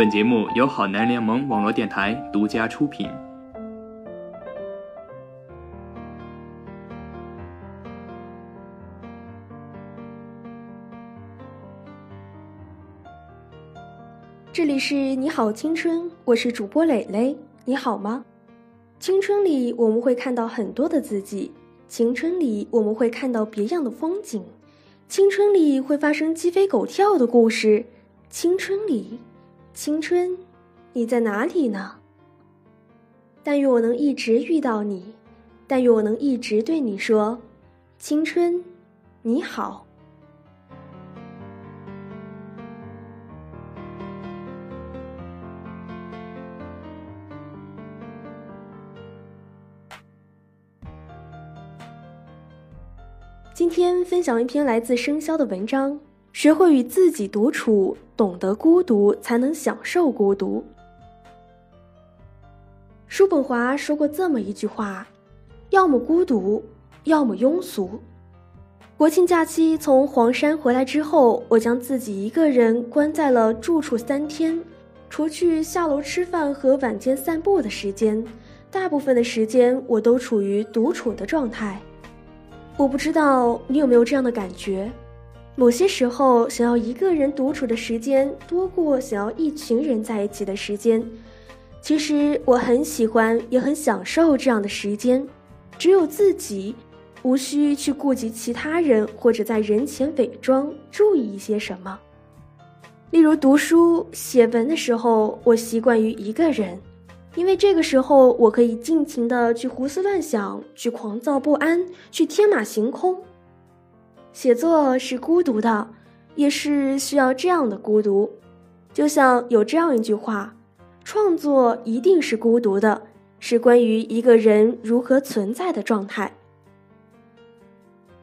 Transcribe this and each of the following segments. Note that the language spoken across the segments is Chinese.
本节目由好男联盟网络电台独家出品。这里是你好青春，我是主播蕾蕾，你好吗？青春里我们会看到很多的自己，青春里我们会看到别样的风景，青春里会发生鸡飞狗跳的故事，青春里，青春，你在哪里呢？但愿我能一直遇到你，但愿我能一直对你说，青春，你好。今天分享一篇来自生肖的文章：学会与自己独处，懂得孤独，才能享受孤独。叔本华说过这么一句话：要么孤独，要么庸俗。国庆假期从黄山回来之后，我将自己一个人关在了住处三天，除去下楼吃饭和晚间散步的时间，大部分的时间我都处于独处的状态。我不知道你有没有这样的感觉，某些时候想要一个人独处的时间多过想要一群人在一起的时间。其实我很喜欢，也很享受这样的时间，只有自己，无需去顾及其他人或者在人前伪装，注意一些什么。例如读书、写文的时候，我习惯于一个人。因为这个时候，我可以尽情的去胡思乱想，去狂躁不安，去天马行空。写作是孤独的，也是需要这样的孤独。就像有这样一句话：创作一定是孤独的，是关于一个人如何存在的状态。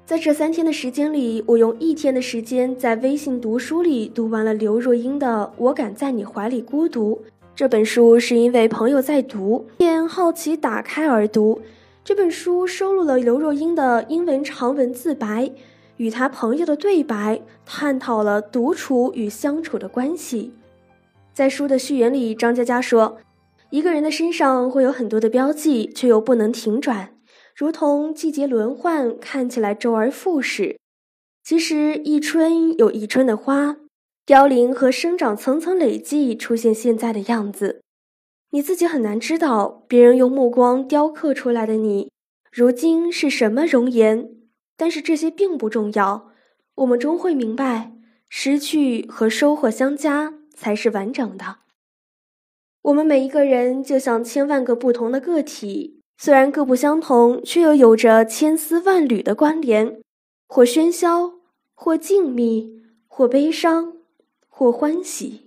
在这三天的时间里，我用一天的时间在微信读书里读完了刘若英的《我敢在你怀里孤独》。这本书是因为朋友在读，便好奇打开而读。这本书收录了刘若英的英文长文自白，与他朋友的对白，探讨了独处与相处的关系。在书的序言里，张嘉佳说：“一个人的身上会有很多的标记，却又不能停转，如同季节轮换，看起来周而复始。其实一春有一春的花。”凋零和生长层层累积，出现现在的样子。你自己很难知道，别人用目光雕刻出来的你，如今是什么容颜。但是这些并不重要，我们终会明白，失去和收获相加才是完整的。我们每一个人就像千万个不同的个体，虽然各不相同，却又有着千丝万缕的关联，或喧嚣，或静谧，或悲伤。或欢喜。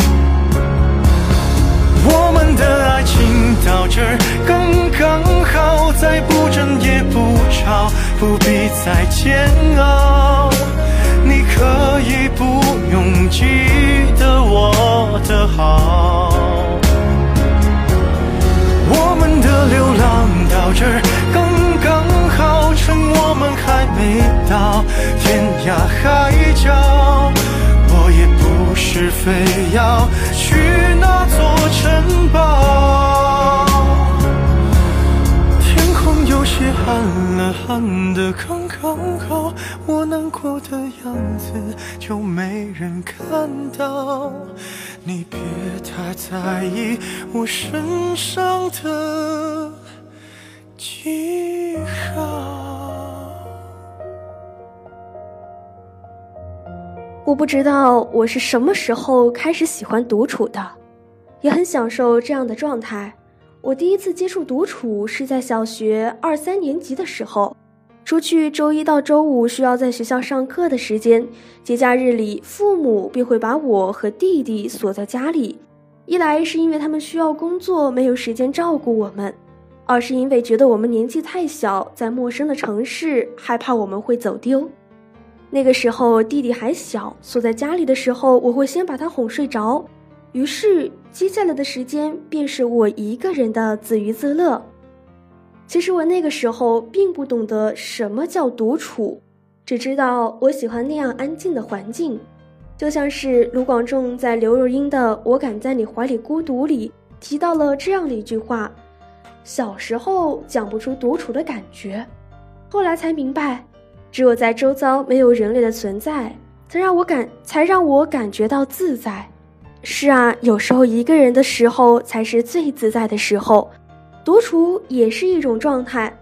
我们的爱情到这儿刚刚好，再不争也不吵，不必再煎熬。刚刚好，我难过的样子就没人看到。你别太在意我身上的记号。我不知道我是什么时候开始喜欢独处的，也很享受这样的状态。我第一次接触独处是在小学二三年级的时候，除去周一到周五需要在学校上课的时间，节假日里父母便会把我和弟弟锁在家里。一来是因为他们需要工作，没有时间照顾我们；二是因为觉得我们年纪太小，在陌生的城市，害怕我们会走丢。那个时候弟弟还小，锁在家里的时候，我会先把他哄睡着，于是接下来的时间便是我一个人的自娱自乐。其实我那个时候并不懂得什么叫独处，只知道我喜欢那样安静的环境，就像是卢广仲在刘若英的《我敢在你怀里孤独》里提到了这样的一句话：小时候讲不出独处的感觉，后来才明白。只有在周遭没有人类的存在，才让我感才让我感觉到自在。是啊，有时候一个人的时候才是最自在的时候，独处也是一种状态。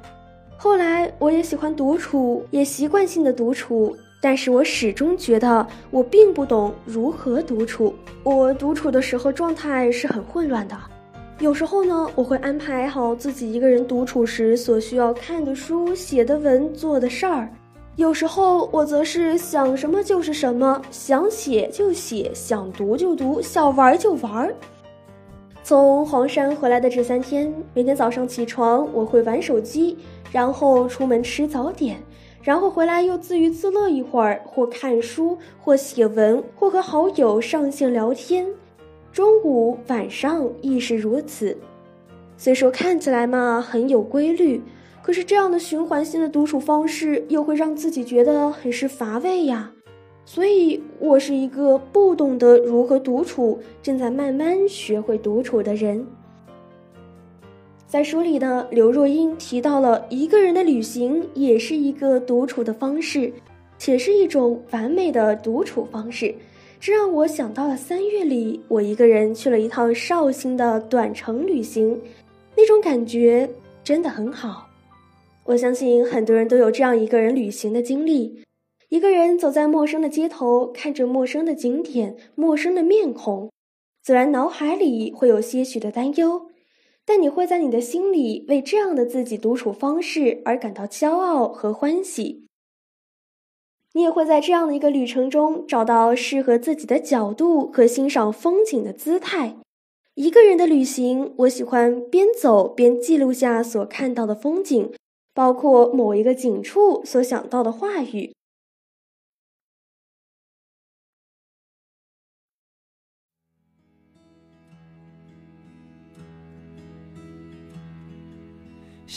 后来我也喜欢独处，也习惯性的独处，但是我始终觉得我并不懂如何独处。我独处的时候状态是很混乱的，有时候呢，我会安排好自己一个人独处时所需要看的书、写的文、做的事儿。有时候我则是想什么就是什么，想写就写，想读就读，想玩就玩儿。从黄山回来的这三天，每天早上起床我会玩手机，然后出门吃早点，然后回来又自娱自乐一会儿，或看书，或写文，或和好友上线聊天。中午、晚上亦是如此。虽说看起来嘛很有规律，可是这样的循环性的独处方式又会让自己觉得很是乏味呀。所以，我是一个不懂得如何独处，正在慢慢学会独处的人。在书里的刘若英提到了一个人的旅行也是一个独处的方式，且是一种完美的独处方式。这让我想到了三月里我一个人去了一趟绍兴的短程旅行，那种感觉真的很好。我相信很多人都有这样一个人旅行的经历。一个人走在陌生的街头，看着陌生的景点、陌生的面孔，自然脑海里会有些许的担忧。但你会在你的心里为这样的自己独处方式而感到骄傲和欢喜。你也会在这样的一个旅程中找到适合自己的角度和欣赏风景的姿态。一个人的旅行，我喜欢边走边记录下所看到的风景，包括某一个景处所想到的话语。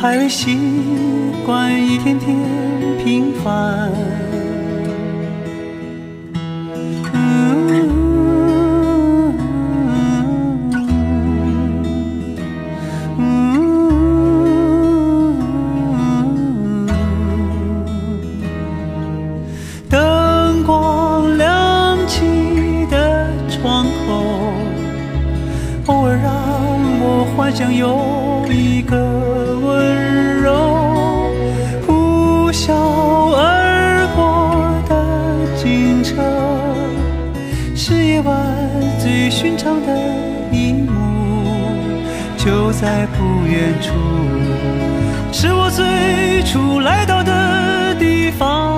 还未习惯一天天平凡。上的一幕，就在不远处，是我最初来到的地方。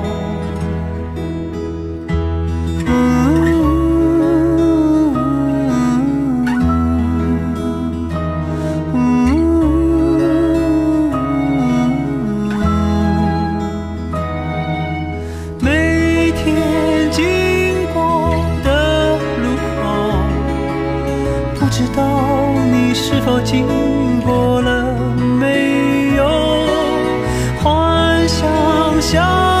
不知道你是否经过了没有？幻想想。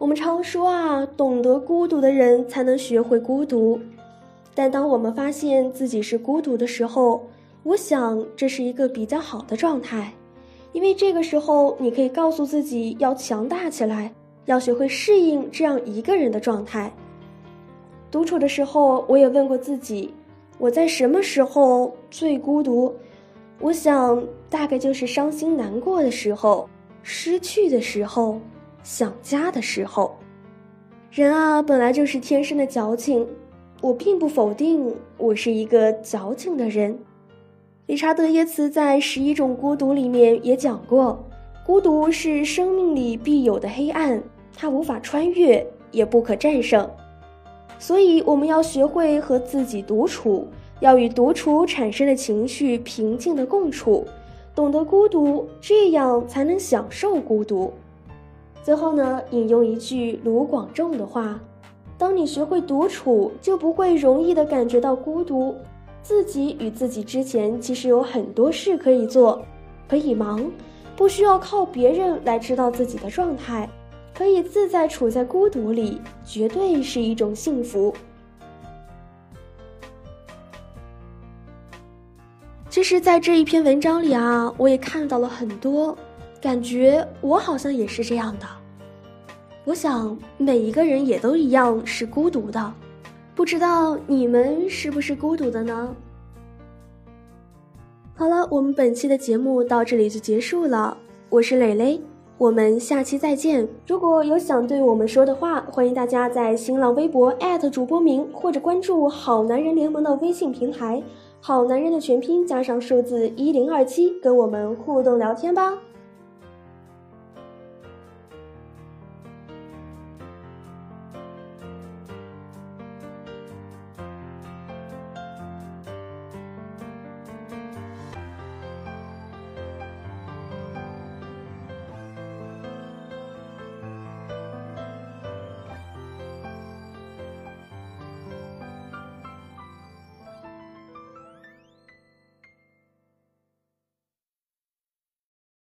我们常说啊，懂得孤独的人才能学会孤独。但当我们发现自己是孤独的时候，我想这是一个比较好的状态，因为这个时候你可以告诉自己要强大起来，要学会适应这样一个人的状态。独处的时候，我也问过自己，我在什么时候最孤独？我想大概就是伤心难过的时候，失去的时候。想家的时候，人啊，本来就是天生的矫情。我并不否定我是一个矫情的人。理查德耶茨在《十一种孤独》里面也讲过，孤独是生命里必有的黑暗，它无法穿越，也不可战胜。所以，我们要学会和自己独处，要与独处产生的情绪平静的共处，懂得孤独，这样才能享受孤独。最后呢，引用一句卢广仲的话：“当你学会独处，就不会容易的感觉到孤独。自己与自己之前，其实有很多事可以做，可以忙，不需要靠别人来知道自己的状态，可以自在处在孤独里，绝对是一种幸福。其实，在这一篇文章里啊，我也看到了很多，感觉我好像也是这样的。我想，每一个人也都一样是孤独的，不知道你们是不是孤独的呢？好了，我们本期的节目到这里就结束了。我是蕾蕾，我们下期再见。如果有想对我们说的话，欢迎大家在新浪微博主播名或者关注好男人联盟的微信平台。好男人的全拼加上数字一零二七，跟我们互动聊天吧。